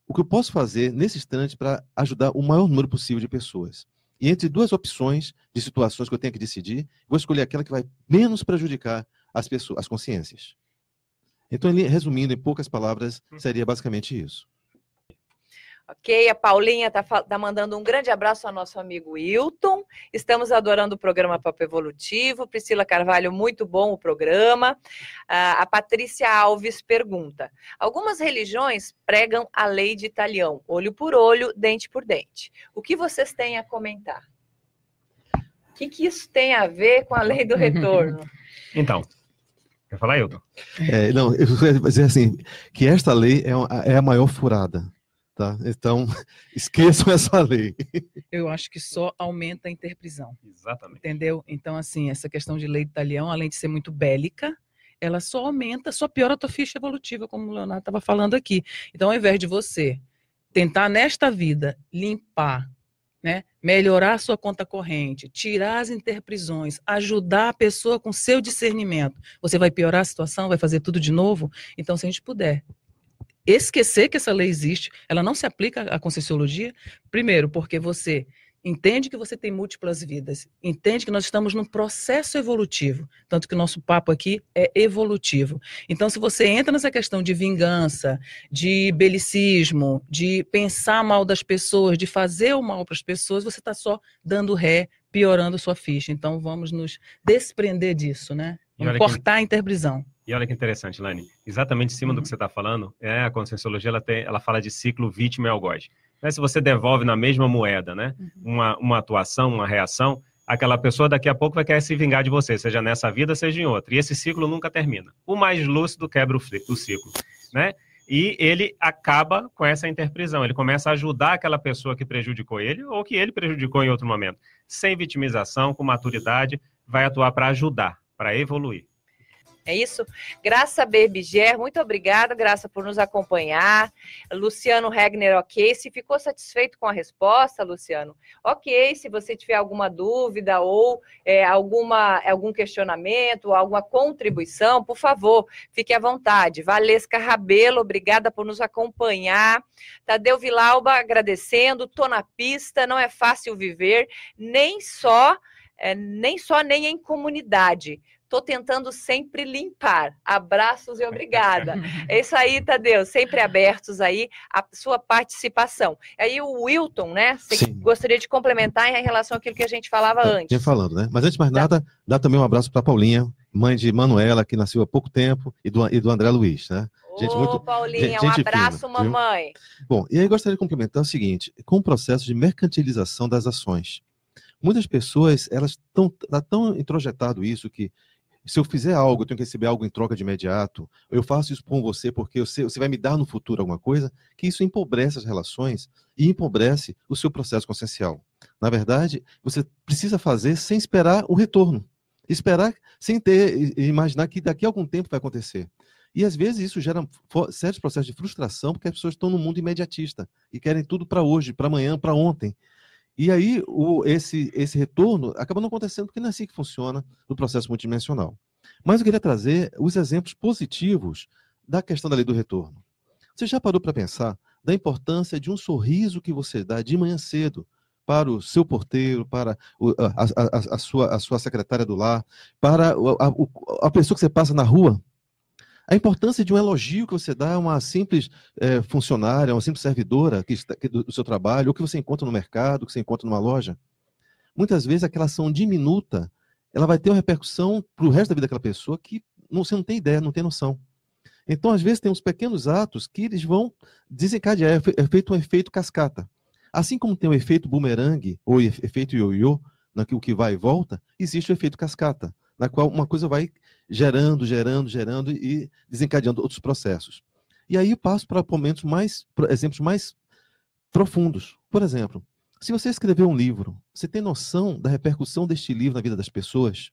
o que eu posso fazer nesse instante para ajudar o maior número possível de pessoas. E entre duas opções de situações que eu tenho que decidir, vou escolher aquela que vai menos prejudicar as pessoas, as consciências. Então, resumindo em poucas palavras, seria basicamente isso. Ok, a Paulinha está tá mandando um grande abraço ao nosso amigo Wilton. Estamos adorando o programa Papo Evolutivo. Priscila Carvalho, muito bom o programa. a Patrícia Alves pergunta: Algumas religiões pregam a lei de Italião, olho por olho, dente por dente. O que vocês têm a comentar? O que, que isso tem a ver com a lei do retorno? Então, Quer falar, Hilton? É, não, eu vou dizer assim, que esta lei é, é a maior furada. Tá? Então, esqueçam essa lei. Eu acho que só aumenta a interprisão. Exatamente. Entendeu? Então, assim, essa questão de lei do talião, além de ser muito bélica, ela só aumenta, só piora a tua ficha evolutiva, como o Leonardo estava falando aqui. Então, ao invés de você tentar nesta vida limpar, né, melhorar a sua conta corrente, tirar as interprisões, ajudar a pessoa com seu discernimento, você vai piorar a situação, vai fazer tudo de novo? Então, se a gente puder esquecer que essa lei existe, ela não se aplica à conscienciologia, primeiro, porque você entende que você tem múltiplas vidas, entende que nós estamos num processo evolutivo, tanto que o nosso papo aqui é evolutivo. Então, se você entra nessa questão de vingança, de belicismo, de pensar mal das pessoas, de fazer o mal para as pessoas, você está só dando ré, piorando sua ficha. Então, vamos nos desprender disso, né? Cortar que... a interprisão. E olha que interessante, Lani. Exatamente em cima uhum. do que você está falando, é, a conscienciologia ela, tem, ela fala de ciclo vítima e algoz. Né, se você devolve na mesma moeda, né, uhum. uma, uma atuação, uma reação, aquela pessoa daqui a pouco vai querer se vingar de você, seja nessa vida, seja em outra. E esse ciclo nunca termina. O mais lúcido quebra o, o ciclo, né? E ele acaba com essa interprisão. Ele começa a ajudar aquela pessoa que prejudicou ele ou que ele prejudicou em outro momento. Sem vitimização, com maturidade, vai atuar para ajudar, para evoluir. É isso? Graça Berbiger, muito obrigada, Graça, por nos acompanhar. Luciano Regner, ok. Se ficou satisfeito com a resposta, Luciano, ok. Se você tiver alguma dúvida ou é, alguma, algum questionamento, alguma contribuição, por favor, fique à vontade. Valesca Rabelo, obrigada por nos acompanhar. Tadeu Vilauba, agradecendo. Tô na pista, não é fácil viver, nem só. É, nem só nem em comunidade. Estou tentando sempre limpar. Abraços e obrigada. É isso aí, Tadeu. Sempre abertos aí a sua participação. Aí o Wilton, né? Você gostaria de complementar em relação àquilo que a gente falava é, antes. falando, né? Mas antes de mais nada, dá também um abraço para Paulinha, mãe de Manuela, que nasceu há pouco tempo, e do, e do André Luiz, né? Gente, Ô, muito, Paulinha, gente, um abraço, fina, mamãe. Viu? Bom, e aí gostaria de complementar o seguinte: com o processo de mercantilização das ações. Muitas pessoas, elas estão tá tão introjetado isso que se eu fizer algo, eu tenho que receber algo em troca de imediato, eu faço isso com você porque você, você vai me dar no futuro alguma coisa, que isso empobrece as relações e empobrece o seu processo consciencial. Na verdade, você precisa fazer sem esperar o retorno. Esperar sem ter, imaginar que daqui a algum tempo vai acontecer. E às vezes isso gera sérios processos de frustração, porque as pessoas estão no mundo imediatista e querem tudo para hoje, para amanhã, para ontem. E aí, o, esse, esse retorno acaba não acontecendo, porque não é assim que funciona no processo multidimensional. Mas eu queria trazer os exemplos positivos da questão da lei do retorno. Você já parou para pensar da importância de um sorriso que você dá de manhã cedo para o seu porteiro, para a, a, a, sua, a sua secretária do lar, para a, a pessoa que você passa na rua? A importância de um elogio que você dá a uma simples é, funcionária, uma simples servidora que está, que do, seu trabalho, ou que você encontra no mercado, que você encontra numa loja. Muitas vezes aquela ação diminuta, ela vai ter uma repercussão para o resto da vida daquela pessoa que não, você não tem ideia, não tem noção. Então, às vezes, tem uns pequenos atos que eles vão desencadear, é, é feito um efeito cascata. Assim como tem o efeito bumerangue ou efeito ioiô, naquilo que vai e volta, existe o efeito cascata na qual uma coisa vai gerando, gerando, gerando e desencadeando outros processos. E aí eu passo para momentos mais, exemplos mais profundos. Por exemplo, se você escrever um livro, você tem noção da repercussão deste livro na vida das pessoas?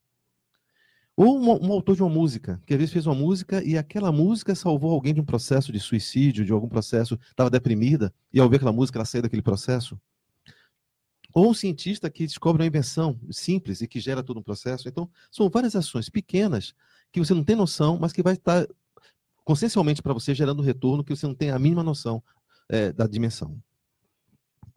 Ou um, um, autor de uma música, que às vezes fez uma música e aquela música salvou alguém de um processo de suicídio, de algum processo, estava deprimida, e ao ver aquela música ela saiu daquele processo. Ou um cientista que descobre uma invenção simples e que gera todo um processo. Então, são várias ações pequenas que você não tem noção, mas que vai estar consciencialmente para você gerando retorno que você não tem a mínima noção é, da dimensão.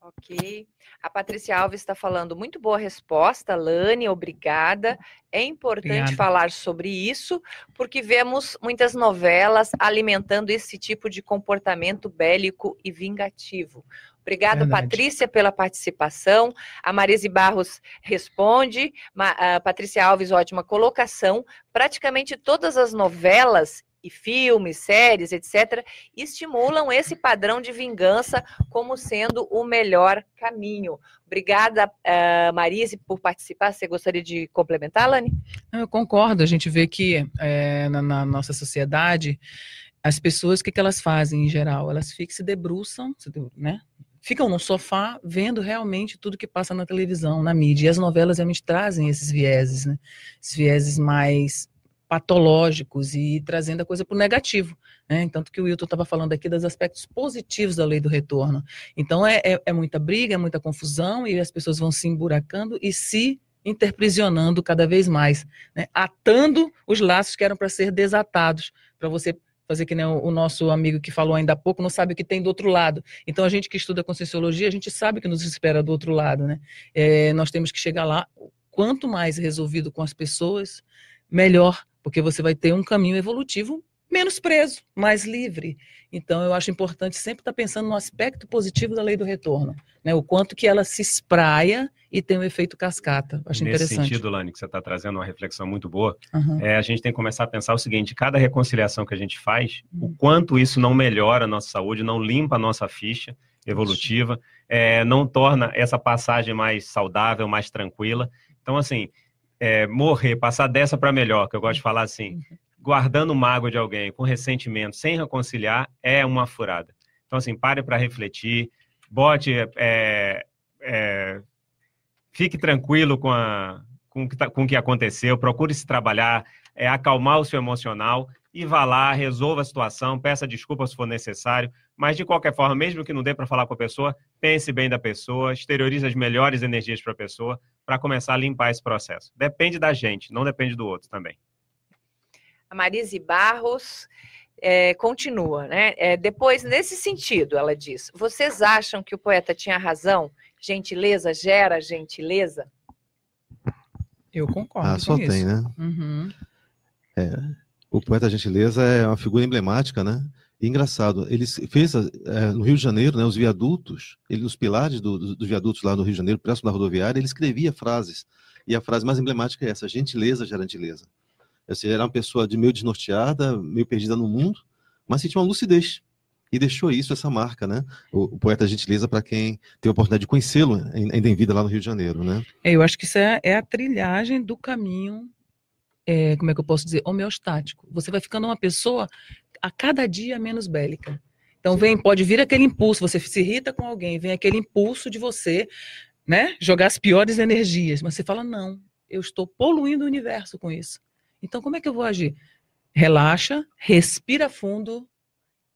Ok. A Patrícia Alves está falando, muito boa resposta, Lani, obrigada. É importante Obrigado. falar sobre isso, porque vemos muitas novelas alimentando esse tipo de comportamento bélico e vingativo. Obrigada, Patrícia, pela participação. A Marise Barros responde. A Patrícia Alves, ótima colocação. Praticamente todas as novelas e filmes, séries, etc., estimulam esse padrão de vingança como sendo o melhor caminho. Obrigada, uh, Marise, por participar. Você gostaria de complementar, Lani? Eu concordo. A gente vê que é, na, na, nossa sociedade, as pessoas, o que, que elas fazem em geral? Elas ficam, se debruçam, né? Ficam no sofá vendo realmente tudo que passa na televisão, na mídia. E as novelas realmente trazem esses vieses, né? Esses vieses mais patológicos e trazendo a coisa para o negativo. Né? Tanto que o Wilton estava falando aqui dos aspectos positivos da lei do retorno. Então é, é, é muita briga, é muita confusão e as pessoas vão se emburacando e se interprisionando cada vez mais, né? atando os laços que eram para ser desatados, para você fazer que nem o, nosso amigo que falou ainda há pouco, não sabe o que tem do outro lado. Então, a gente que estuda Conscienciologia, a gente sabe o que nos espera do outro lado, né? É, nós temos que chegar lá, quanto mais resolvido com as pessoas, melhor porque você vai ter um caminho evolutivo menos preso, mais livre. Então, eu acho importante sempre estar pensando no aspecto positivo da lei do retorno, né? O quanto que ela se espraia e tem um efeito cascata. Acho Nesse interessante. sentido, Lani, que você está trazendo uma reflexão muito boa, uhum. é, a gente tem que começar a pensar o seguinte: cada reconciliação que a gente faz, uhum. o quanto isso não melhora a nossa saúde, não limpa a nossa ficha evolutiva, é, não torna essa passagem mais saudável, mais tranquila. Então, assim, é, morrer, passar dessa para melhor, que eu gosto de falar assim, uhum. Guardando mágoa de alguém, com ressentimento, sem reconciliar, é uma furada. Então, assim, pare para refletir, bote, é, é, fique tranquilo com, a, com, que tá, com o que aconteceu, procure se trabalhar, é, acalmar o seu emocional e vá lá, resolva a situação, peça desculpas se for necessário, mas de qualquer forma, mesmo que não dê para falar com a pessoa, pense bem da pessoa, exteriorize as melhores energias para a pessoa, para começar a limpar esse processo. Depende da gente, não depende do outro também. A Marise Barros é, continua, né? É, depois, nesse sentido, ela diz: vocês acham que o poeta tinha razão? Gentileza gera gentileza? Eu concordo. Ah, só tem, né? Uhum. É, o poeta Gentileza é uma figura emblemática, né? E engraçado, ele fez é, no Rio de Janeiro, né, os viadutos, ele nos pilares dos do, do viadutos lá no Rio de Janeiro, próximo da rodoviária, ele escrevia frases. E a frase mais emblemática é essa: gentileza gera gentileza. Ele era uma pessoa de meio desnorteada, meio perdida no mundo, mas tinha uma lucidez. E deixou isso, essa marca, né? O, o poeta Gentileza, para quem teve a oportunidade de conhecê-lo ainda em vida lá no Rio de Janeiro, né? É, eu acho que isso é, é a trilhagem do caminho é, como é que eu posso dizer, homeostático. Você vai ficando uma pessoa a cada dia menos bélica. Então vem, pode vir aquele impulso, você se irrita com alguém, vem aquele impulso de você, né, jogar as piores energias, mas você fala não, eu estou poluindo o universo com isso. Então como é que eu vou agir? Relaxa, respira fundo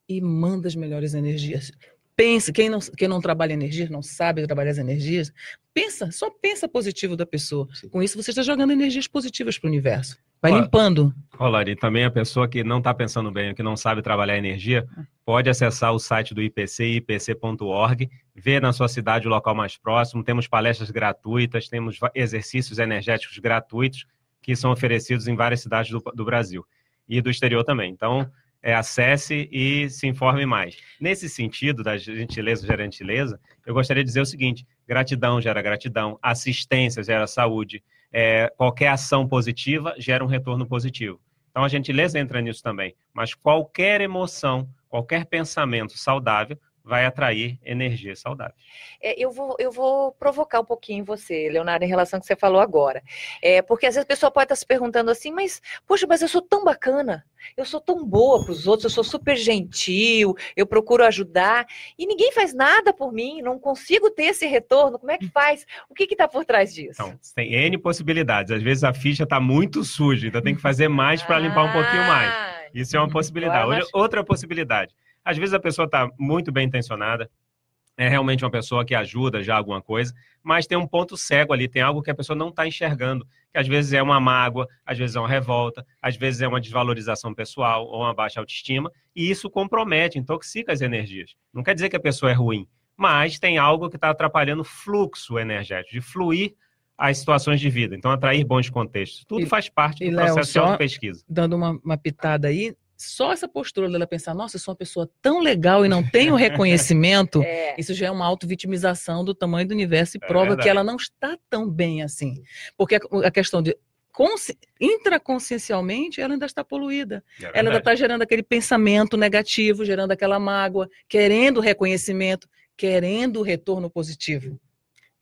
e manda as melhores energias. Pensa, quem não, quem não trabalha energia, não sabe trabalhar as energias, pensa, só pensa positivo da pessoa. Sim. Com isso, você está jogando energias positivas para o universo. Vai Ó, limpando. Olha, também a pessoa que não está pensando bem, que não sabe trabalhar energia, pode acessar o site do IPC, ipc.org, ver na sua cidade o local mais próximo. Temos palestras gratuitas, temos exercícios energéticos gratuitos que são oferecidos em várias cidades do, do Brasil e do exterior também. Então, é, acesse e se informe mais. Nesse sentido da gentileza gera gentileza, eu gostaria de dizer o seguinte: gratidão gera gratidão, assistência gera saúde, é, qualquer ação positiva gera um retorno positivo. Então a gentileza entra nisso também, mas qualquer emoção, qualquer pensamento saudável vai atrair energia saudável. É, eu, vou, eu vou provocar um pouquinho você, Leonardo, em relação ao que você falou agora. É, porque às vezes a pessoa pode estar se perguntando assim, mas, poxa, mas eu sou tão bacana, eu sou tão boa para os outros, eu sou super gentil, eu procuro ajudar, e ninguém faz nada por mim, não consigo ter esse retorno, como é que faz? O que está por trás disso? Então, tem N possibilidades. Às vezes a ficha está muito suja, então tem que fazer mais para limpar um pouquinho mais. Ah, Isso é uma possibilidade. Outra possibilidade. Às vezes a pessoa está muito bem intencionada, é realmente uma pessoa que ajuda já alguma coisa, mas tem um ponto cego ali, tem algo que a pessoa não está enxergando, que às vezes é uma mágoa, às vezes é uma revolta, às vezes é uma desvalorização pessoal ou uma baixa autoestima, e isso compromete, intoxica as energias. Não quer dizer que a pessoa é ruim, mas tem algo que está atrapalhando o fluxo energético, de fluir as situações de vida. Então, atrair bons contextos. Tudo E- faz parte do Léo, processo só- de autopesquisa. Dando uma, uma pitada aí, só essa postura dela pensar, nossa, eu sou uma pessoa tão legal e não tenho reconhecimento, é, isso já é uma auto-vitimização do tamanho do universo e É prova verdade. que ela não está tão bem assim. Porque a, questão de consci- intraconsciencialmente, ela ainda está poluída. É Ela ainda está gerando aquele pensamento negativo, gerando aquela mágoa, querendo reconhecimento, querendo retorno positivo.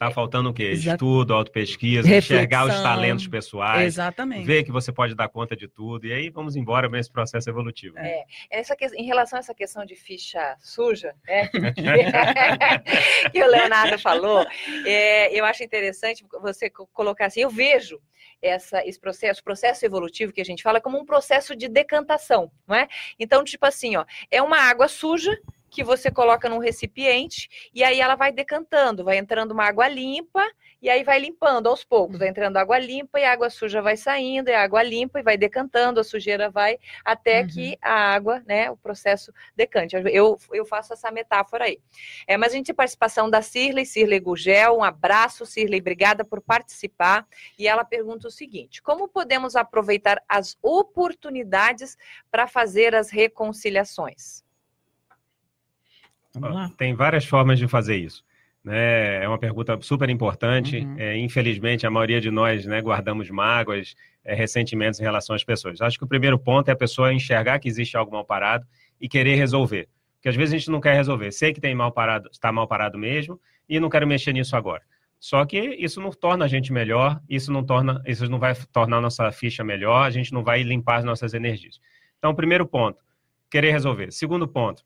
Tá faltando o quê? Exa- Estudo, autopesquisa, enxergar os Reflexão. talentos pessoais, Exatamente. ver que você pode dar conta de tudo, e aí vamos embora nesse processo evolutivo. É. Essa que- em relação a essa questão de ficha suja, né, que o Leonardo falou, é, eu acho interessante você co- colocar assim, eu vejo essa, esse processo, processo evolutivo que a gente fala como um processo de decantação, não é? Então, tipo assim, ó, é uma água suja que você coloca num recipiente e aí ela vai decantando, vai entrando uma água limpa e aí vai limpando aos poucos, vai entrando água limpa e a água suja vai saindo, e a água limpa e vai decantando, a sujeira vai até Uhum. que a água, né, o processo decante. Eu, eu faço essa metáfora aí. É, mas a gente tem participação da Cirlei, Cirlei Gugel, um abraço, Cirlei, obrigada por participar. E ela pergunta o seguinte: como podemos aproveitar as oportunidades para fazer as reconciliações? Tem várias formas de fazer isso. Né? É uma pergunta super importante. Uhum. É, infelizmente, a maioria de nós né, guardamos mágoas, é, ressentimentos em relação às pessoas. Acho que o primeiro ponto é a pessoa enxergar que existe algo mal parado e querer resolver. Porque às vezes a gente não quer resolver. Sei que tem mal parado, está mal parado mesmo e não quero mexer nisso agora. Só que isso não torna a gente melhor, isso não torna, isso não vai tornar a nossa ficha melhor, a gente não vai limpar as nossas energias. Então, primeiro ponto, querer resolver. Segundo ponto,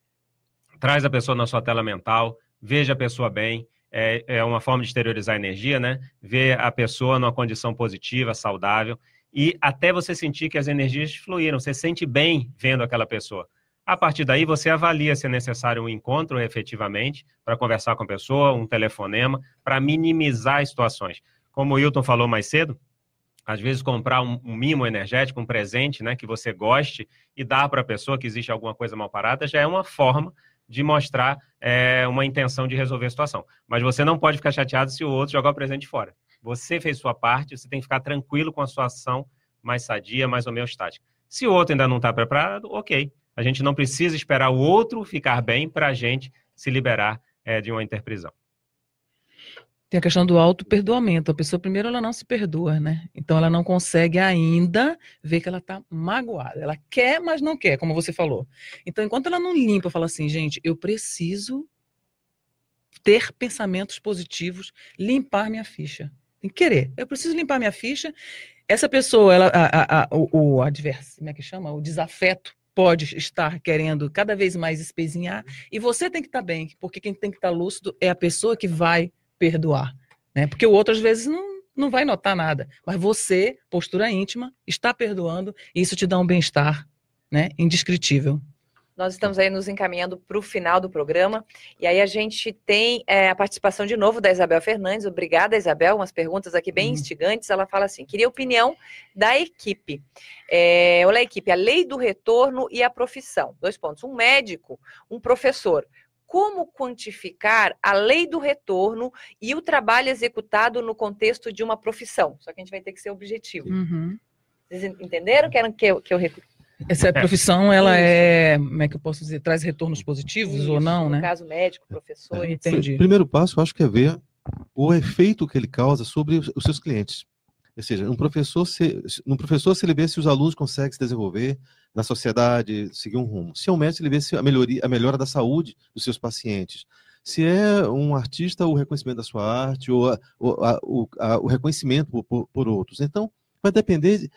traz a pessoa na sua tela mental, veja a pessoa bem, é, é uma forma de exteriorizar a energia, né? Ver a pessoa numa condição positiva, saudável, e até você sentir que as energias fluíram, você sente bem vendo aquela pessoa. A partir daí, você avalia se é necessário um encontro efetivamente para conversar com a pessoa, um telefonema, para minimizar as situações. Como o Hilton falou mais cedo, às vezes comprar um, um mimo energético, um presente, né, que você goste e dar para a pessoa que existe alguma coisa mal parada, já é uma forma de mostrar é, uma intenção de resolver a situação. Mas você não pode ficar chateado se o outro jogar o presente fora. Você fez sua parte, você tem que ficar tranquilo com a sua ação mais sadia, mais homeostática. Se o outro ainda não está preparado, ok. A gente não precisa esperar o outro ficar bem para a gente se liberar é, de uma interprisão. Tem a questão do auto-perdoamento. A pessoa, primeiro, ela não se perdoa, né? Então, ela não consegue ainda ver que ela está magoada. Ela quer, mas não quer, como você falou. Então, enquanto ela não limpa, fala assim, gente, eu preciso ter pensamentos positivos, limpar minha ficha. Tem que querer. Eu preciso limpar minha ficha. Essa pessoa, ela, a, a, a, o, o adverso, como é que chama? O desafeto pode estar querendo cada vez mais espezinhar. E você tem que estar bem, porque quem tem que estar lúcido é a pessoa que vai perdoar, né? Porque o outro às vezes não, não vai notar nada, mas você, postura íntima, está perdoando e isso te dá um bem-estar, né? Indescritível. Nós estamos aí nos encaminhando para o final do programa. E aí a gente tem é, a participação de novo da Isabel Fernandes. Obrigada, Isabel. Umas perguntas aqui bem Uhum. instigantes. Ela fala assim: queria opinião da equipe. É, olha a equipe, a lei do retorno e a profissão. Dois pontos. Um médico, um professor. Como quantificar a lei do retorno e o trabalho executado no contexto de uma profissão? Só que a gente vai ter que ser objetivo. Uhum. Vocês entenderam? Querem que eu, que eu recu- Essa profissão, ela é, como é que eu posso dizer, traz retornos positivos ou Isso, não, no né? caso médico, professor, É, entendi. O primeiro passo, eu acho que é ver o efeito que ele causa sobre os os seus clientes. Ou seja, um professor, se, um professor, se ele vê se os alunos conseguem se desenvolver, na sociedade, seguir um rumo. Se é um médico, ele vê a, melhoria, a melhora da saúde dos seus pacientes. Se é um artista, o reconhecimento da sua arte, ou, a, ou a, o, a, o, reconhecimento por, por, outros. Então, vai depender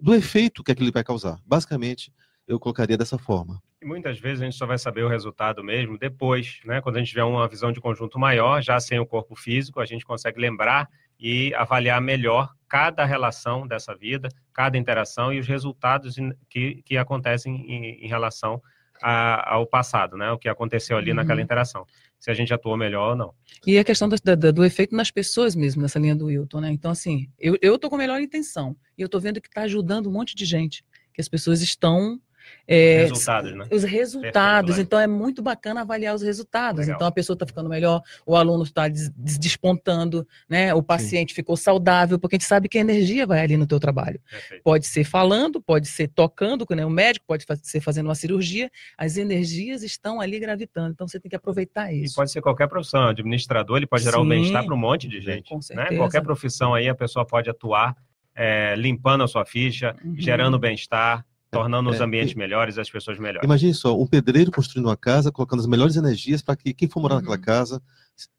do efeito que aquilo vai causar. Basicamente, eu colocaria dessa forma. E muitas vezes a gente só vai saber o resultado mesmo depois, né? Quando a gente tiver uma visão de conjunto maior, já sem o corpo físico, a gente consegue lembrar e avaliar melhor cada relação dessa vida, cada interação e os resultados que, que acontecem em, em relação a, ao passado, né? O que aconteceu ali uhum. naquela interação. Se a gente atuou melhor ou não. E a questão do, do, do, efeito nas pessoas mesmo, nessa linha do Wilton, né? Então, assim, eu, eu tô com a melhor intenção e eu tô vendo que está ajudando um monte de gente, que as pessoas estão é, resultados, né? Os resultados. Então é muito bacana avaliar os resultados. Legal. Então a pessoa está ficando melhor, o aluno está des despontando, né? O paciente Sim. ficou saudável, porque a gente sabe que a energia vai ali no teu trabalho. Perfeito. Pode ser falando, pode ser tocando, né? o médico pode ser fazendo uma cirurgia. As energias estão ali gravitando. Então você tem que aproveitar isso. E pode ser qualquer profissão. Administrador, ele pode gerar Sim. um bem-estar para um monte de gente. Né? Qualquer profissão aí a pessoa pode atuar é, limpando a sua ficha, uhum. gerando bem-estar, tornando é, os ambientes é, melhores, as pessoas melhores. Imagine só, um pedreiro construindo uma casa, colocando as melhores energias para que quem for morar uhum. naquela casa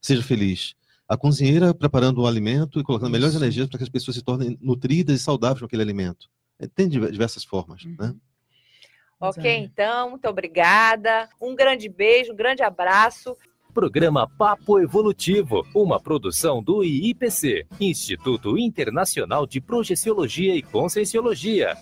seja feliz. A cozinheira preparando o alimento e colocando Isso. melhores energias para que as pessoas se tornem nutridas e saudáveis com aquele alimento. É, tem diversas formas, né? uhum. né? Ok, então, muito obrigada. Um grande beijo, um grande abraço. Programa Papo Evolutivo, uma produção do IIPC, Instituto Internacional de Projeciologia e Conscienciologia.